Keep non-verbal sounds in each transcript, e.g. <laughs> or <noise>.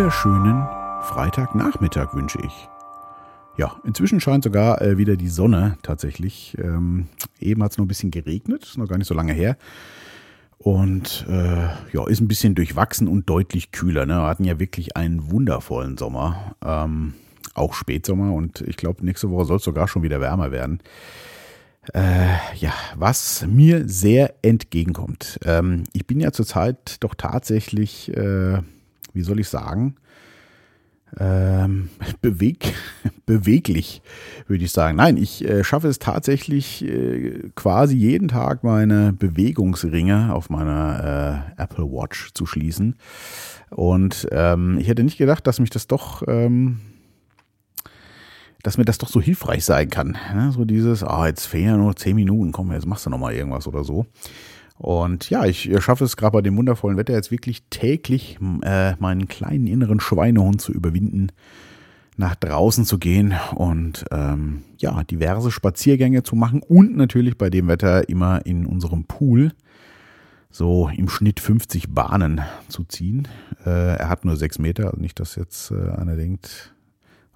wunderschönen Freitagnachmittag wünsche ich. Ja, inzwischen scheint sogar äh, wieder die Sonne tatsächlich. Ähm, eben hat es noch ein bisschen geregnet, ist noch gar nicht so lange her. Und äh, ja, ist ein bisschen durchwachsen und deutlich kühler. Ne? Wir hatten ja wirklich einen wundervollen Sommer. Ähm, auch Spätsommer und ich glaube, nächste Woche soll es sogar schon wieder wärmer werden. Äh, ja, was mir sehr entgegenkommt. Ähm, ich bin ja zurzeit doch tatsächlich, äh, wie soll ich sagen, ähm, <laughs> beweg, beweglich, würde ich sagen. Nein, ich äh, schaffe es tatsächlich äh, quasi jeden Tag meine Bewegungsringe auf meiner äh, Apple Watch zu schließen. Und ähm, ich hätte nicht gedacht, dass mich das doch ähm, dass mir das doch so hilfreich sein kann. Ne? So dieses, ah, jetzt fehlen ja nur zehn Minuten, komm, jetzt machst du nochmal irgendwas oder so. Und ja, ich schaffe es gerade bei dem wundervollen Wetter jetzt wirklich täglich äh, meinen kleinen inneren Schweinehund zu überwinden, nach draußen zu gehen und ähm, ja, diverse Spaziergänge zu machen und natürlich bei dem Wetter immer in unserem Pool so im Schnitt 50 Bahnen zu ziehen. Äh, er hat nur sechs Meter, also nicht, dass jetzt äh, einer denkt,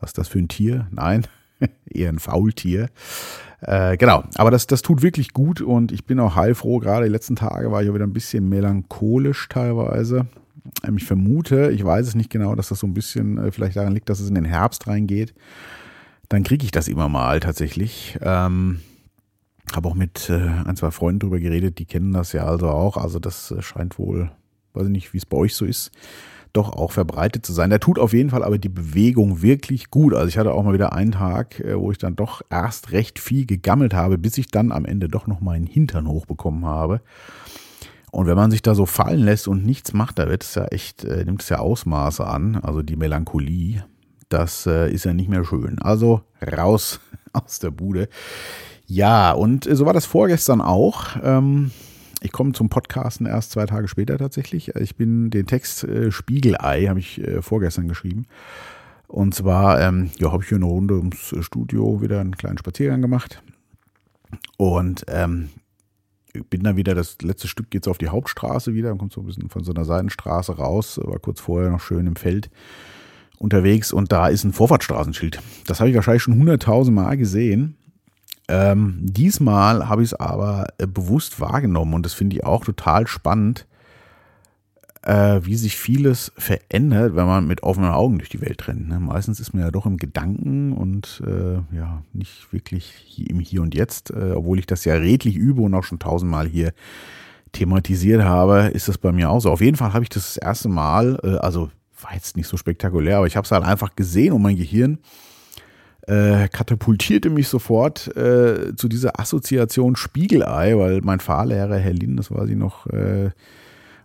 was ist das für ein Tier? Nein, <laughs> eher ein Faultier. Äh, genau, aber das, das tut wirklich gut und ich bin auch heilfroh. Gerade die letzten Tage war ich auch wieder ein bisschen melancholisch teilweise. Ähm, ich vermute, ich weiß es nicht genau, dass das so ein bisschen äh, vielleicht daran liegt, dass es in den Herbst reingeht. Dann kriege ich das immer mal tatsächlich. Ähm, habe auch mit äh, ein, zwei Freunden drüber geredet, die kennen das ja also auch. Also das äh, scheint wohl, weiß ich nicht, wie es bei euch so ist doch auch verbreitet zu sein. Der tut auf jeden Fall aber die Bewegung wirklich gut. Also ich hatte auch mal wieder einen Tag, äh, wo ich dann doch erst recht viel gegammelt habe, bis ich dann am Ende doch noch meinen Hintern hochbekommen habe. Und wenn man sich da so fallen lässt und nichts macht, da wird es ja echt, äh, nimmt es ja Ausmaße an, also die Melancholie. Das äh, ist ja nicht mehr schön. Also raus <laughs> aus der Bude. Ja, und so war das vorgestern auch. Ähm, ich komme zum Podcasten erst zwei Tage später tatsächlich. Ich bin den Text äh, Spiegelei, habe ich äh, vorgestern geschrieben. Und zwar, ähm, ja, habe ich hier eine Runde ums Studio wieder einen kleinen Spaziergang gemacht. Und ähm, bin dann wieder, das letzte Stück geht so auf die Hauptstraße wieder, dann kommt so ein bisschen von so einer Seitenstraße raus, war kurz vorher noch schön im Feld unterwegs und da ist ein Vorfahrtsstraßenschild. Das habe ich wahrscheinlich schon hunderttausend Mal gesehen. Ähm, diesmal habe ich es aber äh, bewusst wahrgenommen und das finde ich auch total spannend, äh, wie sich vieles verändert, wenn man mit offenen Augen durch die Welt rennt. Ne? Meistens ist man ja doch im Gedanken und äh, ja, nicht wirklich im Hier und Jetzt, äh, obwohl ich das ja redlich übe und auch schon tausendmal hier thematisiert habe, ist das bei mir auch so. Auf jeden Fall habe ich das, das erste Mal, äh, also war jetzt nicht so spektakulär, aber ich habe es halt einfach gesehen und mein Gehirn äh, katapultierte mich sofort äh, zu dieser Assoziation Spiegelei, weil mein Fahrlehrer, Herr Lin, das weiß ich noch, äh,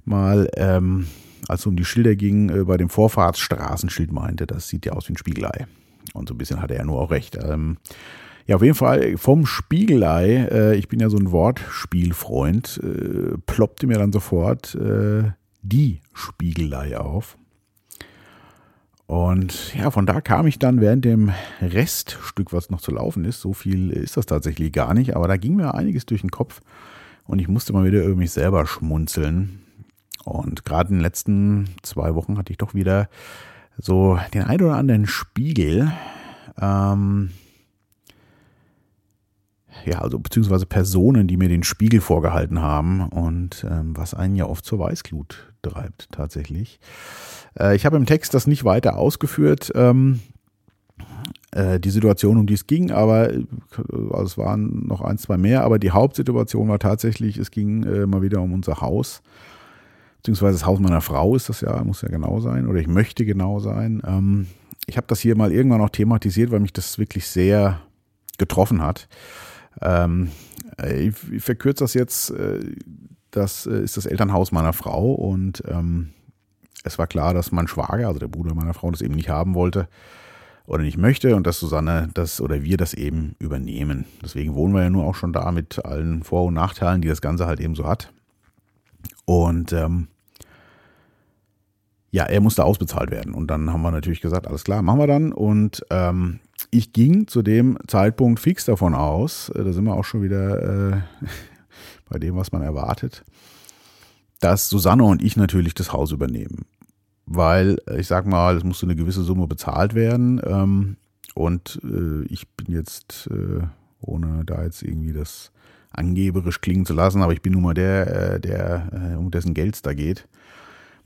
mal, ähm, als es um die Schilder ging, äh, bei dem Vorfahrtsstraßenschild meinte, das sieht ja aus wie ein Spiegelei. Und so ein bisschen hatte er nur auch recht. Ähm, ja, auf jeden Fall vom Spiegelei, äh, ich bin ja so ein Wortspielfreund, äh, ploppte mir dann sofort die Spiegelei auf. Und ja, von da kam ich dann während dem Reststück, was noch zu laufen ist, so viel ist das tatsächlich gar nicht, aber da ging mir einiges durch den Kopf und ich musste mal wieder über mich selber schmunzeln. Und gerade in den letzten zwei Wochen hatte ich doch wieder so den ein oder anderen Spiegel. Ähm, ja, also beziehungsweise Personen, die mir den Spiegel vorgehalten haben und ähm, was einen ja oft zur Weißglut treibt tatsächlich. Äh, ich habe im Text das nicht weiter ausgeführt, ähm, äh, die Situation, um die es ging, aber äh, also es waren noch ein, zwei mehr, aber die Hauptsituation war tatsächlich, es ging äh, mal wieder um unser Haus, beziehungsweise das Haus meiner Frau ist das ja, muss ja genau sein, oder ich möchte genau sein. Ähm, ich habe das hier mal irgendwann noch thematisiert, weil mich das wirklich sehr getroffen hat. Ähm, ich, ich verkürze das jetzt, das ist das Elternhaus meiner Frau und ähm, es war klar, dass mein Schwager, also der Bruder meiner Frau, das eben nicht haben wollte oder nicht möchte und dass Susanne das oder wir das eben übernehmen. Deswegen wohnen wir ja nur auch schon da mit allen Vor- und Nachteilen, die das Ganze halt eben so hat. Und ähm, ja, er musste ausbezahlt werden. Und dann haben wir natürlich gesagt, alles klar, machen wir dann. Und ähm, ich ging zu dem Zeitpunkt fix davon aus, äh, da sind wir auch schon wieder äh, bei dem, was man erwartet, dass Susanne und ich natürlich das Haus übernehmen. weil ich sag mal, es musste eine gewisse Summe bezahlt werden. Ähm, und äh, ich bin jetzt, äh, ohne da jetzt irgendwie das angeberisch klingen zu lassen, aber ich bin nun mal der, äh, der äh, um dessen Geld es da geht.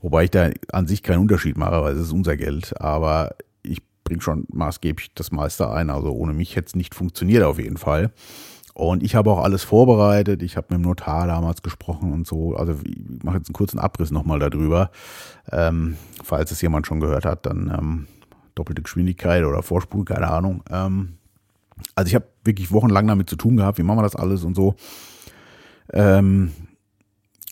Wobei ich da an sich keinen Unterschied mache, weil es ist unser Geld. Aber ich bringe schon maßgeblich das meiste ein. Also ohne mich hätte es nicht funktioniert auf jeden Fall. Und ich habe auch alles vorbereitet. Ich habe mit dem Notar damals gesprochen und so. Also ich mache jetzt einen kurzen Abriss nochmal darüber. Ähm, falls es jemand schon gehört hat, dann ähm, doppelte Geschwindigkeit oder Vorspul, keine Ahnung. Ähm, also ich habe wirklich wochenlang damit zu tun gehabt, wie machen wir das alles und so. Ähm,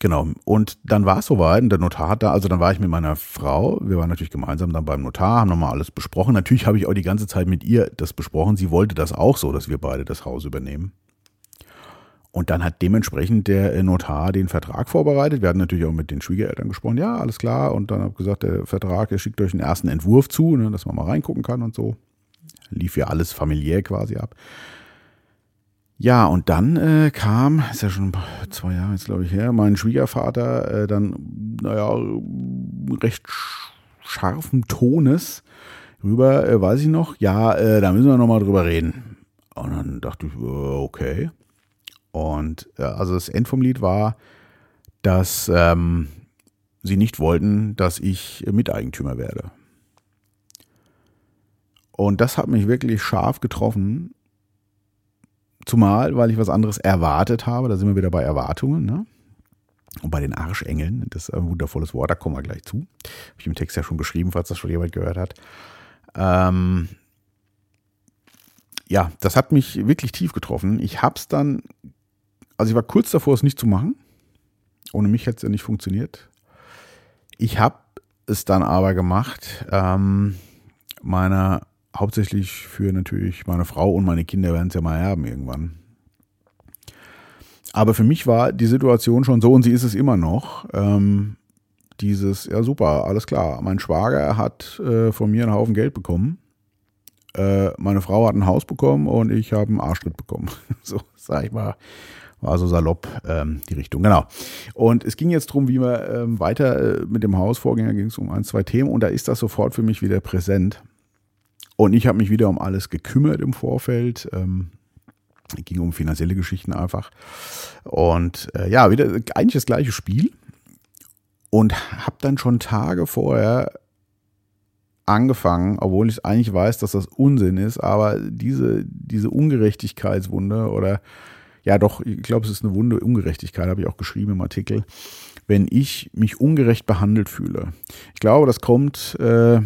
genau. Und dann war es soweit und der Notar hat da, also dann war ich mit meiner Frau, wir waren natürlich gemeinsam dann beim Notar, haben nochmal alles besprochen. Natürlich habe ich auch die ganze Zeit mit ihr das besprochen. Sie wollte das auch so, dass wir beide das Haus übernehmen. Und dann hat dementsprechend der äh, Notar den Vertrag vorbereitet. Wir hatten natürlich auch mit den Schwiegereltern gesprochen. Ja, alles klar. Und dann habe ich gesagt, der Vertrag, er schickt euch einen ersten Entwurf zu, ne, dass man mal reingucken kann und so. Lief ja alles familiär quasi ab. Ja, und dann äh, kam, ist ja schon zwei Jahre jetzt, glaube ich, her, mein Schwiegervater äh, dann, naja, recht scharfen Tones rüber, äh, weiß ich noch, ja, äh, da müssen wir nochmal drüber reden. Und dann dachte ich, äh, okay. Und äh, also das End vom Lied war, dass ähm, sie nicht wollten, dass ich Miteigentümer werde. Und das hat mich wirklich scharf getroffen. Zumal, weil ich was anderes erwartet habe. Da sind wir wieder bei Erwartungen. Ne? Und bei den Arschengeln, das ist ein wundervolles Wort, da kommen wir gleich zu. Habe ich im Text ja schon geschrieben, falls das schon jemand gehört hat. Ähm, ja, das hat mich wirklich tief getroffen. Ich habe es dann also ich war kurz davor, es nicht zu machen. Ohne mich hätte es ja nicht funktioniert. Ich habe es dann aber gemacht. Ähm, meiner hauptsächlich für natürlich meine Frau und meine Kinder werden es ja mal erben irgendwann. Aber für mich war die Situation schon so und sie ist es immer noch. Ähm, dieses, ja super, alles klar. Mein Schwager hat äh, von mir einen Haufen Geld bekommen. Äh, meine Frau hat ein Haus bekommen und ich habe einen Arschtritt bekommen. <laughs> so, sag ich mal, war so salopp ähm, die Richtung, genau. Und es ging jetzt darum, wie wir ähm, weiter äh, mit dem Hausvorgänger ging es um ein, zwei Themen und da ist das sofort für mich wieder präsent. Und ich habe mich wieder um alles gekümmert im Vorfeld. Ähm, ging um finanzielle Geschichten einfach. Und äh, ja, wieder eigentlich das gleiche Spiel. Und habe dann schon Tage vorher angefangen, obwohl ich eigentlich weiß, dass das Unsinn ist, aber diese, diese Ungerechtigkeitswunde oder ja doch, ich glaube, es ist eine wunde Ungerechtigkeit, habe ich auch geschrieben im Artikel, wenn ich mich ungerecht behandelt fühle. Ich glaube, das kommt äh,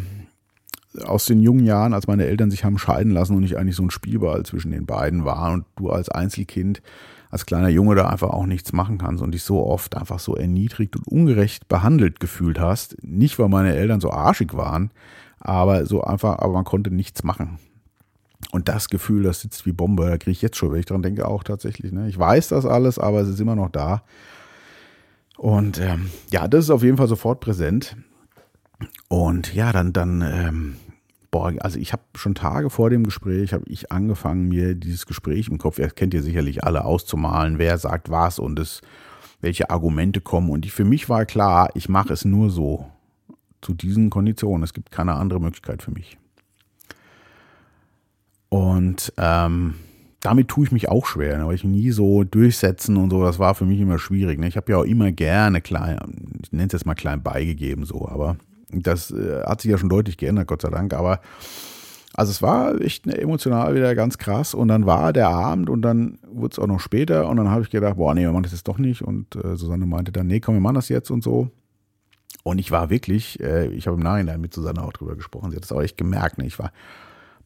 aus den jungen Jahren, als meine Eltern sich haben scheiden lassen und ich eigentlich so ein Spielball zwischen den beiden war und du als Einzelkind, als kleiner Junge da einfach auch nichts machen kannst und dich so oft einfach so erniedrigt und ungerecht behandelt gefühlt hast. Nicht, weil meine Eltern so arschig waren, aber so einfach, aber man konnte nichts machen. Und das Gefühl, das sitzt wie Bombe, da kriege ich jetzt schon, wenn ich daran denke, auch tatsächlich. Ne? Ich weiß das alles, aber es ist immer noch da. Und ähm, ja, das ist auf jeden Fall sofort präsent. Und ja, dann, dann, ähm, boah, also ich habe schon Tage vor dem Gespräch, habe ich angefangen, mir dieses Gespräch im Kopf, ihr kennt ihr sicherlich alle, auszumalen, wer sagt was und es, welche Argumente kommen. Und ich, für mich war klar, ich mache es nur so, zu diesen Konditionen. Es gibt keine andere Möglichkeit für mich. Und ähm, damit tue ich mich auch schwer, ne, weil ich nie so durchsetzen und so, das war für mich immer schwierig. Ne? Ich habe ja auch immer gerne klein, ich nenne es jetzt mal klein beigegeben, so, aber das äh, hat sich ja schon deutlich geändert, Gott sei Dank. Aber also es war echt emotional wieder ganz krass. Und dann war der Abend und dann wurde es auch noch später und dann habe ich gedacht, boah, nee, wir machen das jetzt doch nicht. Und äh, Susanne meinte dann, nee, komm, wir machen das jetzt und so. Und ich war wirklich, äh, ich habe im Nachhinein mit Susanne auch drüber gesprochen, sie hat das auch echt gemerkt, ne? ich war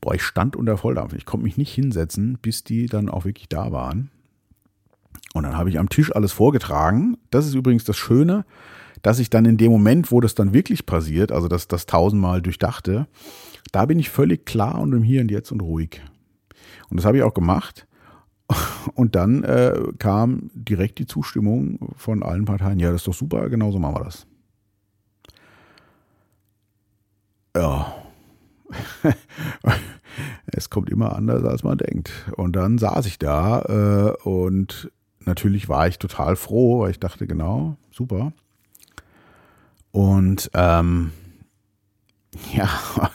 boah, ich stand unter Volldampf. Ich konnte mich nicht hinsetzen, bis die dann auch wirklich da waren. Und dann habe ich am Tisch alles vorgetragen. Das ist übrigens das Schöne, dass ich dann in dem Moment, wo das dann wirklich passiert, also das, das tausendmal durchdachte, da bin ich völlig klar und im Hier und Jetzt und ruhig. Und das habe ich auch gemacht. <laughs> Und dann äh, kam direkt die Zustimmung von allen Parteien. Ja, das ist doch super, genauso machen wir das. Ja, <laughs> es kommt immer anders, als man denkt. Und dann saß ich da äh, und natürlich war ich total froh, weil ich dachte, genau, super. Und ähm, <laughs> ja,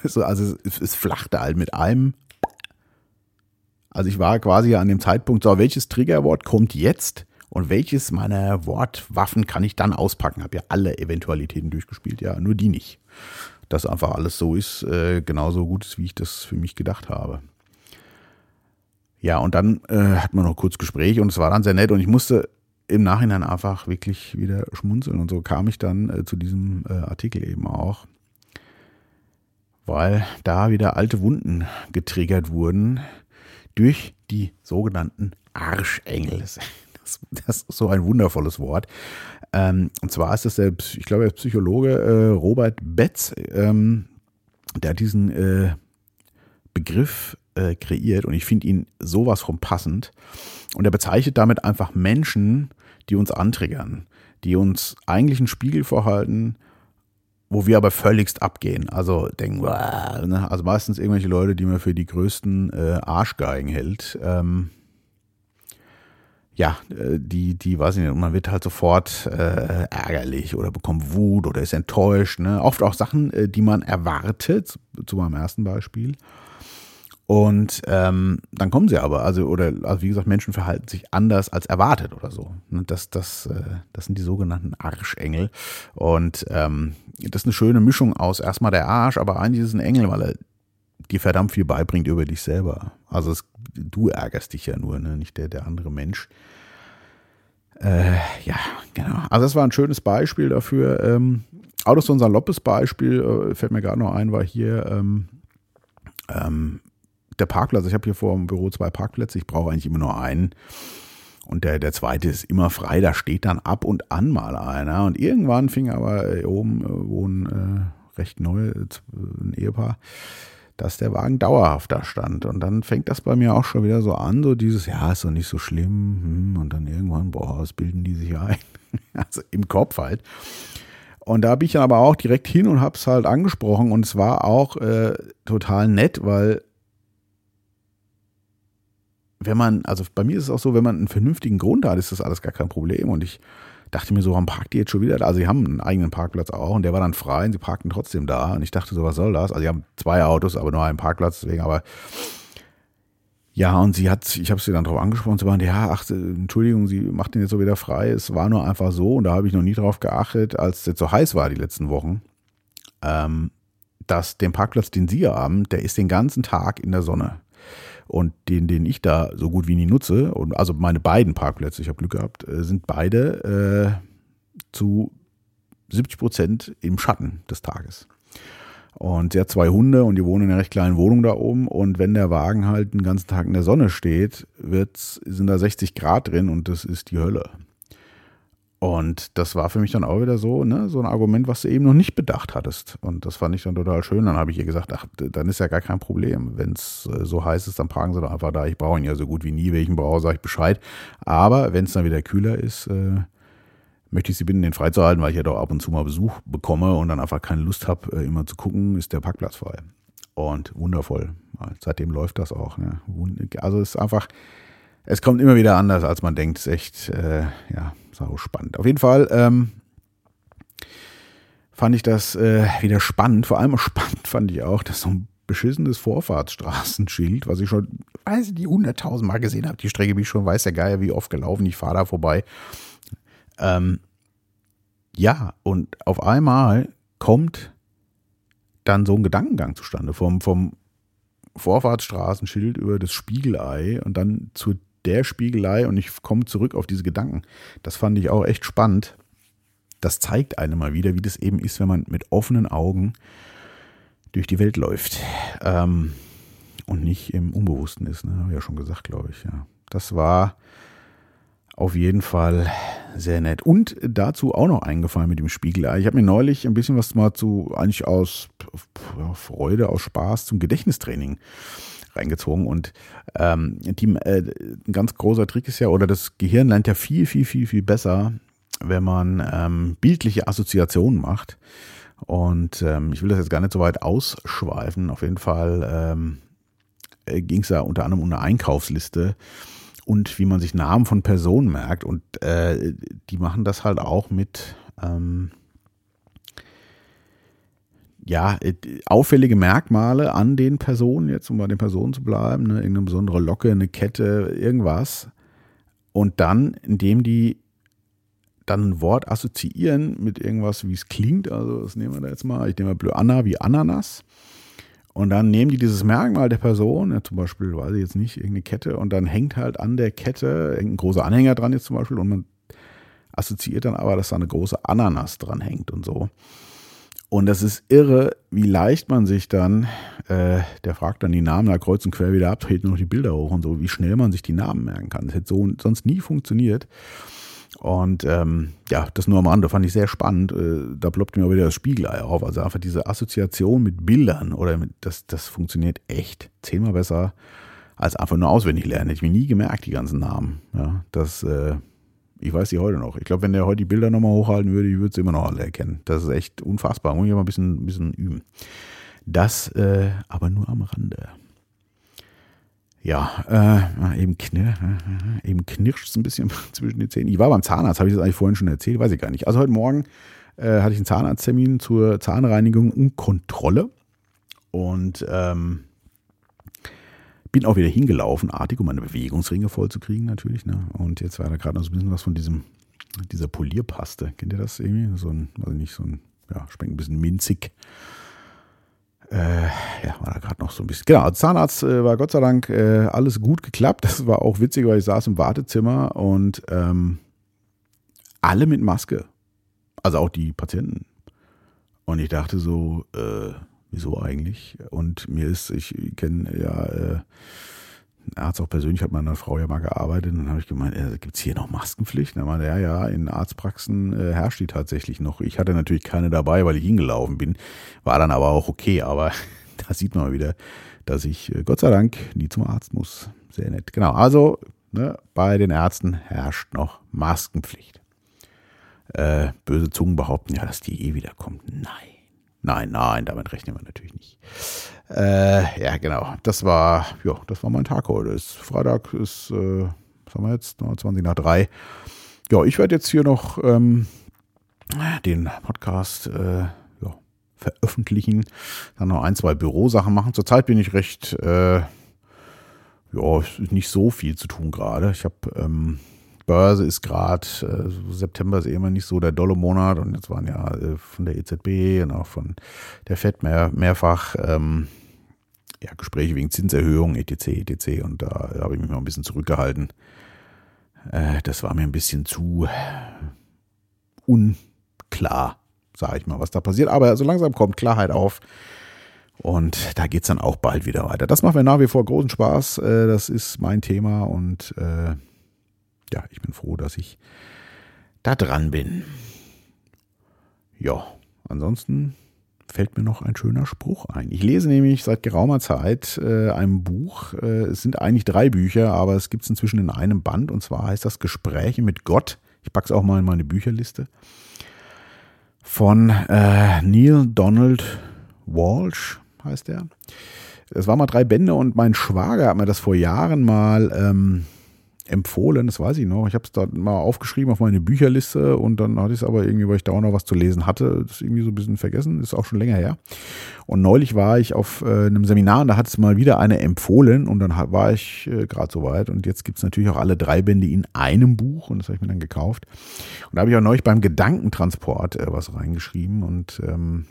also, also es, es flachte halt mit einem. Also ich war quasi an dem Zeitpunkt, so, welches Triggerwort kommt jetzt und welches meiner Wortwaffen kann ich dann auspacken? Habe ja alle Eventualitäten durchgespielt, ja, nur die nicht. Dass einfach alles so ist, äh, genauso gut ist, wie ich das für mich gedacht habe. Ja, und dann äh, hat man noch kurz Gespräch und es war dann sehr nett und ich musste im Nachhinein einfach wirklich wieder schmunzeln und so kam ich dann äh, zu diesem äh, Artikel eben auch, weil da wieder alte Wunden getriggert wurden durch die sogenannten Arschengel. Das, ist so ein wundervolles Wort. Ähm, und zwar ist das der, ich glaube, der Psychologe äh, Robert Betz, ähm, der hat diesen äh, Begriff äh, kreiert und ich finde ihn sowas von passend. Und er bezeichnet damit einfach Menschen, die uns antriggern, die uns eigentlich einen Spiegel vorhalten, wo wir aber völligst abgehen. Also denken, ne? also meistens irgendwelche Leute, die man für die größten äh, Arschgeigen hält. Ähm, ja, äh, die, die, weiß ich nicht, man wird halt sofort äh, ärgerlich oder bekommt Wut oder ist enttäuscht. Ne? Oft auch Sachen, äh, die man erwartet, zu meinem ersten Beispiel. Und ähm, dann kommen sie aber, also oder also wie gesagt, Menschen verhalten sich anders als erwartet oder so. Ne, das, das, äh, das sind die sogenannten Arschengel. Und ähm, das ist eine schöne Mischung aus erstmal der Arsch, aber eigentlich ist es ein Engel, weil er dir verdammt viel beibringt über dich selber. Also es, du ärgerst dich ja nur, ne? nicht der, der andere Mensch. Äh, ja, genau. Also das war ein schönes Beispiel dafür. Ähm, auch so ein saloppes Beispiel, äh, fällt mir gerade noch ein, war hier ähm, ähm, der Parkplatz, ich habe hier vor dem Büro zwei Parkplätze, ich brauche eigentlich immer nur einen. Und der, der zweite ist immer frei, da steht dann ab und an mal einer. Und irgendwann fing aber äh, oben äh, wohnen äh, recht neu, äh, ein Ehepaar, dass der Wagen dauerhaft da stand. Und dann fängt das bei mir auch schon wieder so an, so dieses, ja, ist doch nicht so schlimm. Hm, und dann irgendwann, boah, was bilden die sich ein? <laughs> also im Kopf halt. Und da bin ich dann aber auch direkt hin und habe es halt angesprochen. Und es war auch äh, total nett, weil wenn man, also bei mir ist es auch so, wenn man einen vernünftigen Grund hat, ist das alles gar kein Problem. Und ich dachte mir so, warum parkt die jetzt schon wieder da? Also sie haben einen eigenen Parkplatz auch und der war dann frei und sie parkten trotzdem da. Und ich dachte so, was soll das? Also sie haben zwei Autos, aber nur einen Parkplatz, deswegen aber ja, und sie hat, ich habe sie dann darauf angesprochen, sie meinte, ja, ach, Entschuldigung, sie macht den jetzt so wieder frei. Es war nur einfach so, und da habe ich noch nie drauf geachtet, als es jetzt so heiß war die letzten Wochen, ähm, dass den Parkplatz, den sie haben, der ist den ganzen Tag in der Sonne. Und den, den ich da so gut wie nie nutze, und also meine beiden Parkplätze, ich habe Glück gehabt, äh, sind beide äh, zu 70 Prozent im Schatten des Tages. Und sie hat zwei Hunde und die wohnen in einer recht kleinen Wohnung da oben. Und wenn der Wagen halt den ganzen Tag in der Sonne steht, wird's, sind da 60 Grad drin und das ist die Hölle. Und das war für mich dann auch wieder so, ne, so ein Argument, was du eben noch nicht bedacht hattest. Und das fand ich dann total schön. Dann habe ich ihr gesagt, ach, dann ist ja gar kein Problem. Wenn es äh, so heiß ist, dann parken sie doch einfach da. Ich brauche ihn ja so gut wie nie. Welchen brauche, sage ich Bescheid. Aber wenn es dann wieder kühler ist, äh, möchte ich sie bitten, den freizuhalten, weil ich ja doch ab und zu mal Besuch bekomme und dann einfach keine Lust habe, äh, immer zu gucken, ist der Parkplatz frei. Und wundervoll. Seitdem läuft das auch. Ne? Also es ist einfach, es kommt immer wieder anders, als man denkt. Ist echt, äh, ja, sau spannend. Auf jeden Fall ähm, fand ich das äh, wieder spannend. Vor allem <laughs> spannend fand ich auch, dass so ein beschissenes Vorfahrtsstraßenschild, was ich schon, weiß ich, die hunderttausend Mal gesehen habe. Die Strecke bin ich schon, weiß der Geier, wie oft gelaufen. Ich fahre da vorbei. Ähm, ja, und auf einmal kommt dann so ein Gedankengang zustande vom, vom Vorfahrtsstraßenschild über das Spiegelei und dann zur der Spiegelei und ich komme zurück auf diese Gedanken. Das fand ich auch echt spannend. Das zeigt einem mal wieder, wie das eben ist, wenn man mit offenen Augen durch die Welt läuft ähm, und nicht im Unbewussten ist. Ne? Habe ich ja schon gesagt, glaube ich. Ja. Das war auf jeden Fall sehr nett. Und dazu auch noch eingefallen mit dem Spiegelei. Ich habe mir neulich ein bisschen was mal zu, eigentlich aus Freude, aus Spaß zum Gedächtnistraining reingezogen. Und ähm, die, äh, ein ganz großer Trick ist ja, oder das Gehirn lernt ja viel, viel, viel, viel besser, wenn man ähm, bildliche Assoziationen macht. Und ähm, ich will das jetzt gar nicht so weit ausschweifen. Auf jeden Fall ähm, äh, ging es ja unter anderem um eine Einkaufsliste und wie man sich Namen von Personen merkt. Und äh, die machen das halt auch mit, ähm, ja, äh, auffällige Merkmale an den Personen, jetzt um bei den Personen zu bleiben, ne, irgendeine besondere Locke, eine Kette, irgendwas. Und dann, indem die dann ein Wort assoziieren mit irgendwas, wie es klingt, also das nehmen wir da jetzt mal, ich nehme mal Anna wie Ananas. Und dann nehmen die dieses Merkmal der Person, ja, zum Beispiel, weiß ich jetzt nicht, irgendeine Kette, und dann hängt halt an der Kette ein großer Anhänger dran jetzt zum Beispiel, und man assoziiert dann aber, dass da eine große Ananas dran hängt und so. Und das ist irre, wie leicht man sich dann, äh, der fragt dann die Namen da kreuz und quer wieder ab, nur noch die Bilder hoch und so, wie schnell man sich die Namen merken kann. Das hätte so sonst nie funktioniert. Und ähm, ja, das nur am Rande fand ich sehr spannend. Äh, da ploppt mir wieder das Spiegelei auf. Also einfach diese Assoziation mit Bildern oder mit, das, das funktioniert echt zehnmal besser als einfach nur auswendig lernen. Hätte ich mir nie gemerkt, die ganzen Namen. Ja, das äh, ich weiß die heute noch. Ich glaube, wenn der heute die Bilder nochmal hochhalten würde, ich würde sie immer noch alle erkennen. Das ist echt unfassbar. Muss ich aber ein bisschen, ein bisschen üben. Das äh, aber nur am Rande. Ja, äh, eben, knir äh, eben knirscht es ein bisschen <laughs> zwischen den Zähnen. Ich war beim Zahnarzt, habe ich das eigentlich vorhin schon erzählt? Weiß ich gar nicht. Also heute Morgen äh, hatte ich einen Zahnarzttermin zur Zahnreinigung und Kontrolle. Und ähm, bin auch wieder hingelaufen, artig, um meine Bewegungsringe vollzukriegen natürlich. Ne? Und jetzt war da gerade noch so ein bisschen was von diesem, dieser Polierpaste. Kennt ihr das irgendwie? So ein, also nicht so ein, ja, schmeckt ein bisschen minzig. Äh, ja, war da gerade noch so ein bisschen. Genau, Zahnarzt äh, war Gott sei Dank äh, alles gut geklappt. Das war auch witzig, weil ich saß im Wartezimmer und ähm, alle mit Maske. Also auch die Patienten. Und ich dachte so, äh, wieso eigentlich? Und mir ist, ich kenne ja äh, Arzt auch persönlich, hat meine Frau ja mal gearbeitet und dann habe ich gemeint, äh, gibt es hier noch Maskenpflicht? Er meinte, ja, ja, in Arztpraxen äh, herrscht die tatsächlich noch. Ich hatte natürlich keine dabei, weil ich hingelaufen bin, war dann aber auch okay, aber <laughs> da sieht man mal wieder, dass ich äh, Gott sei Dank nie zum Arzt muss. Sehr nett. Genau, also ne, bei den Ärzten herrscht noch Maskenpflicht. Äh, böse Zungen behaupten ja, dass die eh wiederkommt. Nein. Nein, nein, damit rechnen wir natürlich nicht. Äh, ja, genau. Das war, ja, das war mein Tag heute. Ist Freitag ist, äh, was haben wir jetzt? 20 nach drei. Ja, ich werde jetzt hier noch ähm, den Podcast äh, ja, veröffentlichen. Dann noch ein, zwei Bürosachen machen. Zurzeit bin ich recht, äh, ja, nicht so viel zu tun gerade. Ich habe ähm, Börse ist gerade, äh, September ist eh immer nicht so der dolle Monat und jetzt waren ja äh, von der EZB und auch von der FED mehr, mehrfach ähm, ja, Gespräche wegen Zinserhöhung, etc., etc. Und da habe ich mich mal ein bisschen zurückgehalten. Äh, das war mir ein bisschen zu unklar, sage ich mal, was da passiert. Aber so langsam kommt Klarheit auf. Und da geht es dann auch bald wieder weiter. Das macht mir nach wie vor großen Spaß. Äh, das ist mein Thema und äh, ja, ich bin froh, dass ich da dran bin. Ja, ansonsten fällt mir noch ein schöner Spruch ein. Ich lese nämlich seit geraumer Zeit äh, ein Buch. Äh, es sind eigentlich drei Bücher, aber es gibt es inzwischen in einem Band. Und zwar heißt das Gespräche mit Gott. Ich packe es auch mal in meine Bücherliste. Von äh, Neil Donald Walsh heißt er. Es waren mal drei Bände und mein Schwager hat mir das vor Jahren mal ähm, empfohlen, das weiß ich noch. Ich habe es da mal aufgeschrieben auf meine Bücherliste und dann hatte ich es aber irgendwie, weil ich da auch noch was zu lesen hatte, das irgendwie so ein bisschen vergessen, ist auch schon länger her. Und neulich war ich auf äh, einem Seminar und da hat es mal wieder eine empfohlen und dann war ich äh, gerade so weit und jetzt gibt es natürlich auch alle drei Bände in einem Buch und das habe ich mir dann gekauft. Und da habe ich auch neulich beim Gedankentransport äh, was reingeschrieben und ähm,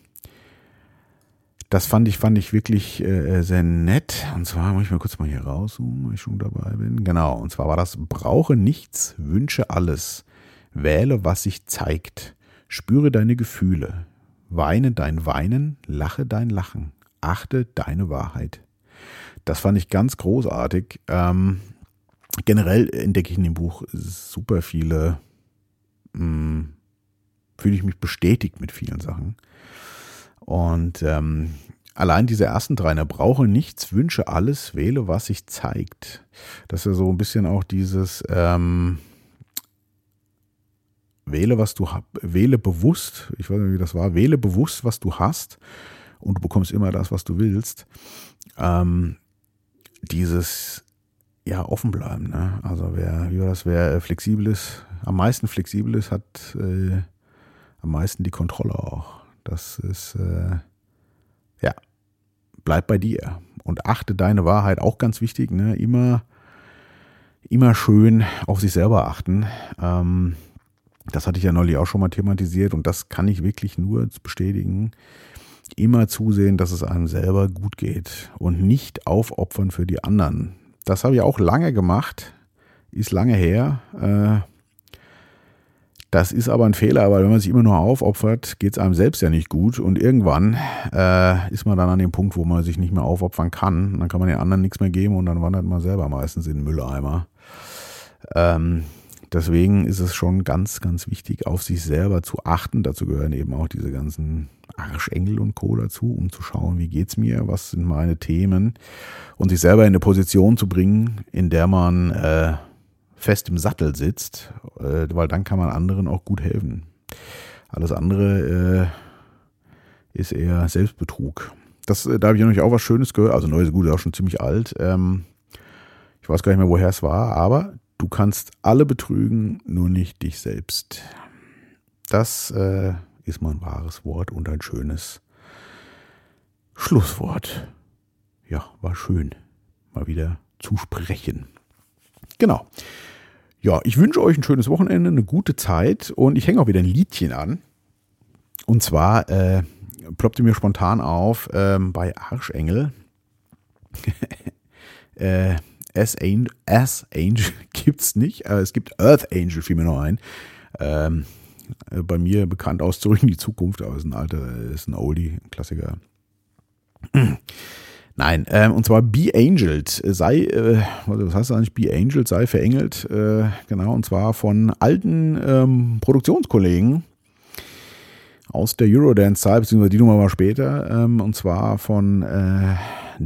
das fand ich, fand ich wirklich äh, sehr nett. Und zwar muss ich mal kurz mal hier rauszoomen, weil ich schon dabei bin. Genau. Und zwar war das, brauche nichts, wünsche alles. Wähle, was sich zeigt. Spüre deine Gefühle. Weine dein Weinen, lache dein Lachen. Achte deine Wahrheit. Das fand ich ganz großartig. Ähm, generell entdecke ich in dem Buch super viele, hm, fühle ich mich bestätigt mit vielen Sachen. Und ähm, allein diese ersten drei, ne, brauche nichts, wünsche alles, wähle, was sich zeigt. Das ist ja so ein bisschen auch dieses ähm, wähle, was du wähle bewusst, ich weiß nicht, wie das war, wähle bewusst, was du hast und du bekommst immer das, was du willst. Ähm, dieses ja offen bleiben, ne? Also wer, wie war das, wer flexibel ist, am meisten flexibel ist, hat äh, am meisten die Kontrolle auch. Das ist, äh, bleib bei dir und achte deine Wahrheit, auch ganz wichtig, ne? immer, immer schön auf sich selber achten. Ähm, das hatte ich ja neulich auch schon mal thematisiert und das kann ich wirklich nur bestätigen. Immer zusehen, dass es einem selber gut geht und nicht aufopfern für die anderen. Das habe ich auch lange gemacht, ist lange her. Äh, das ist aber ein Fehler, weil wenn man sich immer nur aufopfert, geht es einem selbst ja nicht gut und irgendwann äh, ist man dann an dem Punkt, wo man sich nicht mehr aufopfern kann. Dann kann man den anderen nichts mehr geben und dann wandert man selber meistens in den Mülleimer. Ähm, deswegen ist es schon ganz, ganz wichtig, auf sich selber zu achten. Dazu gehören eben auch diese ganzen Arschengel und Co. dazu, um zu schauen, wie geht's mir, was sind meine Themen und sich selber in eine Position zu bringen, in der man äh, fest im Sattel sitzt, äh, weil dann kann man anderen auch gut helfen. Alles andere äh, ist eher Selbstbetrug. Das, äh, da habe ich nämlich auch was Schönes gehört. Also Neues Gut ist auch schon ziemlich alt. Ähm, ich weiß gar nicht mehr, woher es war, aber du kannst alle betrügen, nur nicht dich selbst. Das äh, ist mal ein wahres Wort und ein schönes Schlusswort. Ja, war schön, mal wieder zu sprechen. Genau. Ja, ich wünsche euch ein schönes Wochenende, eine gute Zeit und ich hänge auch wieder ein Liedchen an. Und zwar äh, ploppte mir spontan auf ähm, bei Arschengel. <laughs> äh, S Angel, S Angel <laughs> gibt's nicht, äh, es gibt Earth Angel, fiel mir noch ein. Ähm, äh, bei mir bekannt aus Zurück in die Zukunft, aber ist ein alter, ist ein Oldie, ein Klassiker. Nein, ähm, und zwar Be Angeled, sei, äh, was heißt das eigentlich, Be Angeled, sei verengelt, äh, genau, und zwar von alten ähm, Produktionskollegen aus der Eurodance-Zeit, beziehungsweise die Nummer war später, ähm, und zwar von äh,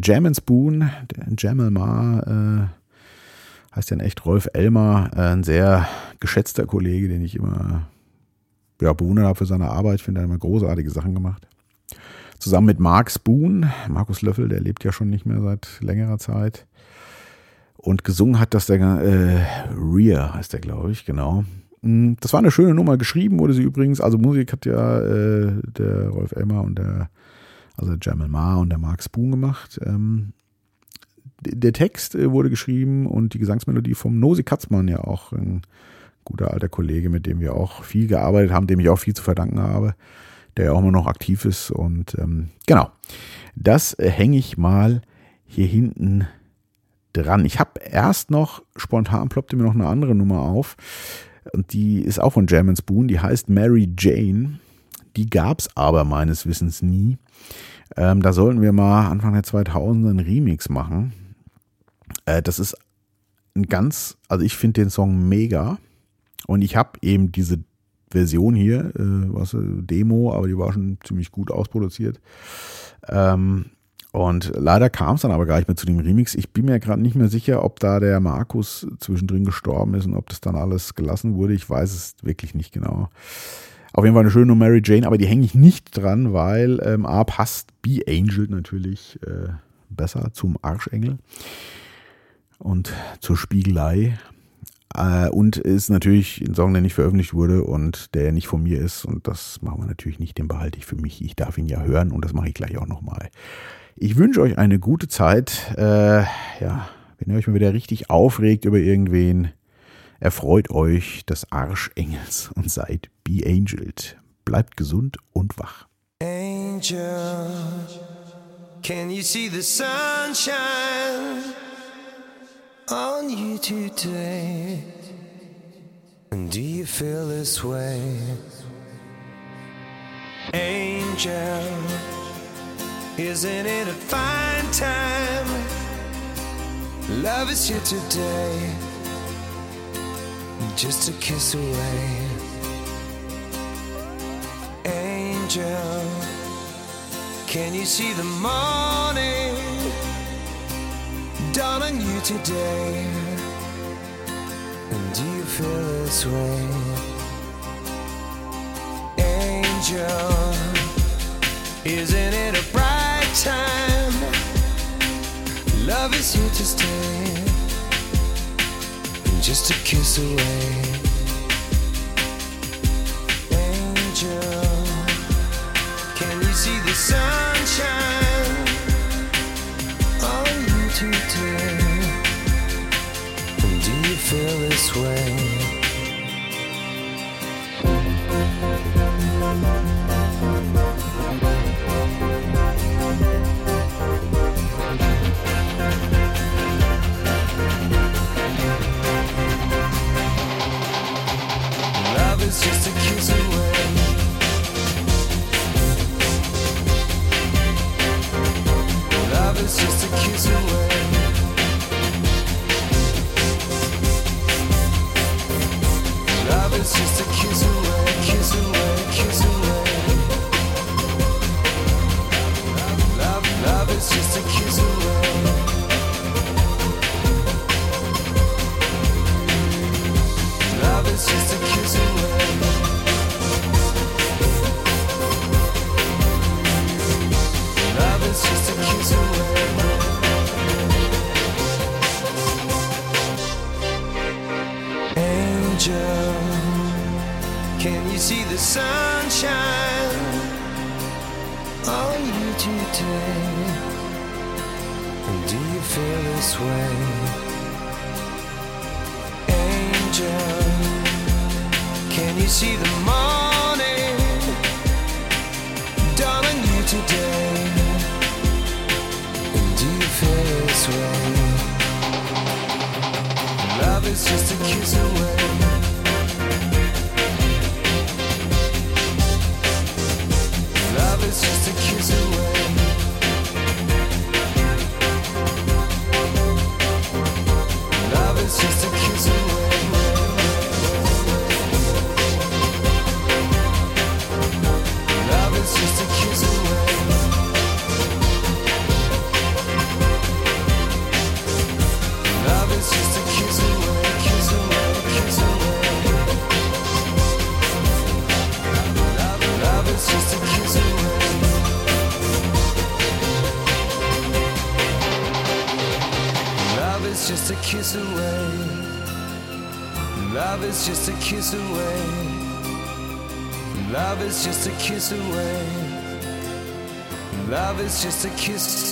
Jam Spoon, der Jamal Ma, äh, heißt ja in echt Rolf Elmer, äh, ein sehr geschätzter Kollege, den ich immer ja, bewundert habe für seine Arbeit, finde, er hat immer großartige Sachen gemacht zusammen mit Mark Spoon. Markus Löffel, der lebt ja schon nicht mehr seit längerer Zeit. Und gesungen hat das der äh, Rhea, heißt der, glaube ich, genau. Mm, das war eine schöne Nummer. Geschrieben wurde sie übrigens. Also Musik hat ja äh, der Rolf Elmer und der, also Jamal Ma und der Mark Spoon gemacht. Ähm, der Text äh, wurde geschrieben und die Gesangsmelodie vom Nosi Katzmann, ja auch ein guter alter Kollege, mit dem wir auch viel gearbeitet haben, dem ich auch viel zu verdanken habe der ja auch immer noch aktiv ist. Und ähm, genau, das äh, hänge ich mal hier hinten dran. Ich habe erst noch, spontan ploppte mir noch eine andere Nummer auf. Und die ist auch von German Spoon. Die heißt Mary Jane. Die gab es aber meines Wissens nie. Ähm, da sollten wir mal Anfang der 2000er einen Remix machen. Äh, das ist ein ganz, also ich finde den Song mega. Und ich habe eben diese Version hier, äh, was äh, Demo, aber die war schon ziemlich gut ausproduziert. Ähm, und leider kam es dann aber gar nicht mehr zu dem Remix. Ich bin mir gerade nicht mehr sicher, ob da der Markus zwischendrin gestorben ist und ob das dann alles gelassen wurde. Ich weiß es wirklich nicht genau. Auf jeden Fall eine schöne Mary Jane, aber die hänge ich nicht dran, weil ähm, A passt Be Angel natürlich äh, besser zum Arschengel und zur Spiegelei. Äh, und ist natürlich ein Song, der nicht veröffentlicht wurde und der nicht von mir ist. Und das machen wir natürlich nicht, den behalte ich für mich. Ich darf ihn ja hören und das mache ich gleich auch nochmal. Ich wünsche euch eine gute Zeit. Äh, ja, wenn ihr euch mal wieder richtig aufregt über irgendwen, erfreut euch des Arschengels und seid be angeled. Bleibt gesund und wach. Angel, can you see the sunshine? On you today. And do you feel this way? Angel, isn't it a fine time? Love is here today, just a kiss away. Angel, can you see the morning? Dawn on you today. And do you feel this way? Angel, isn't it a bright time? Love is here to stay. And just a kiss away. way. Angel, can you see the morning dawning you today? And do you feel this way? Love is just a kiss away. away. Love is just a kiss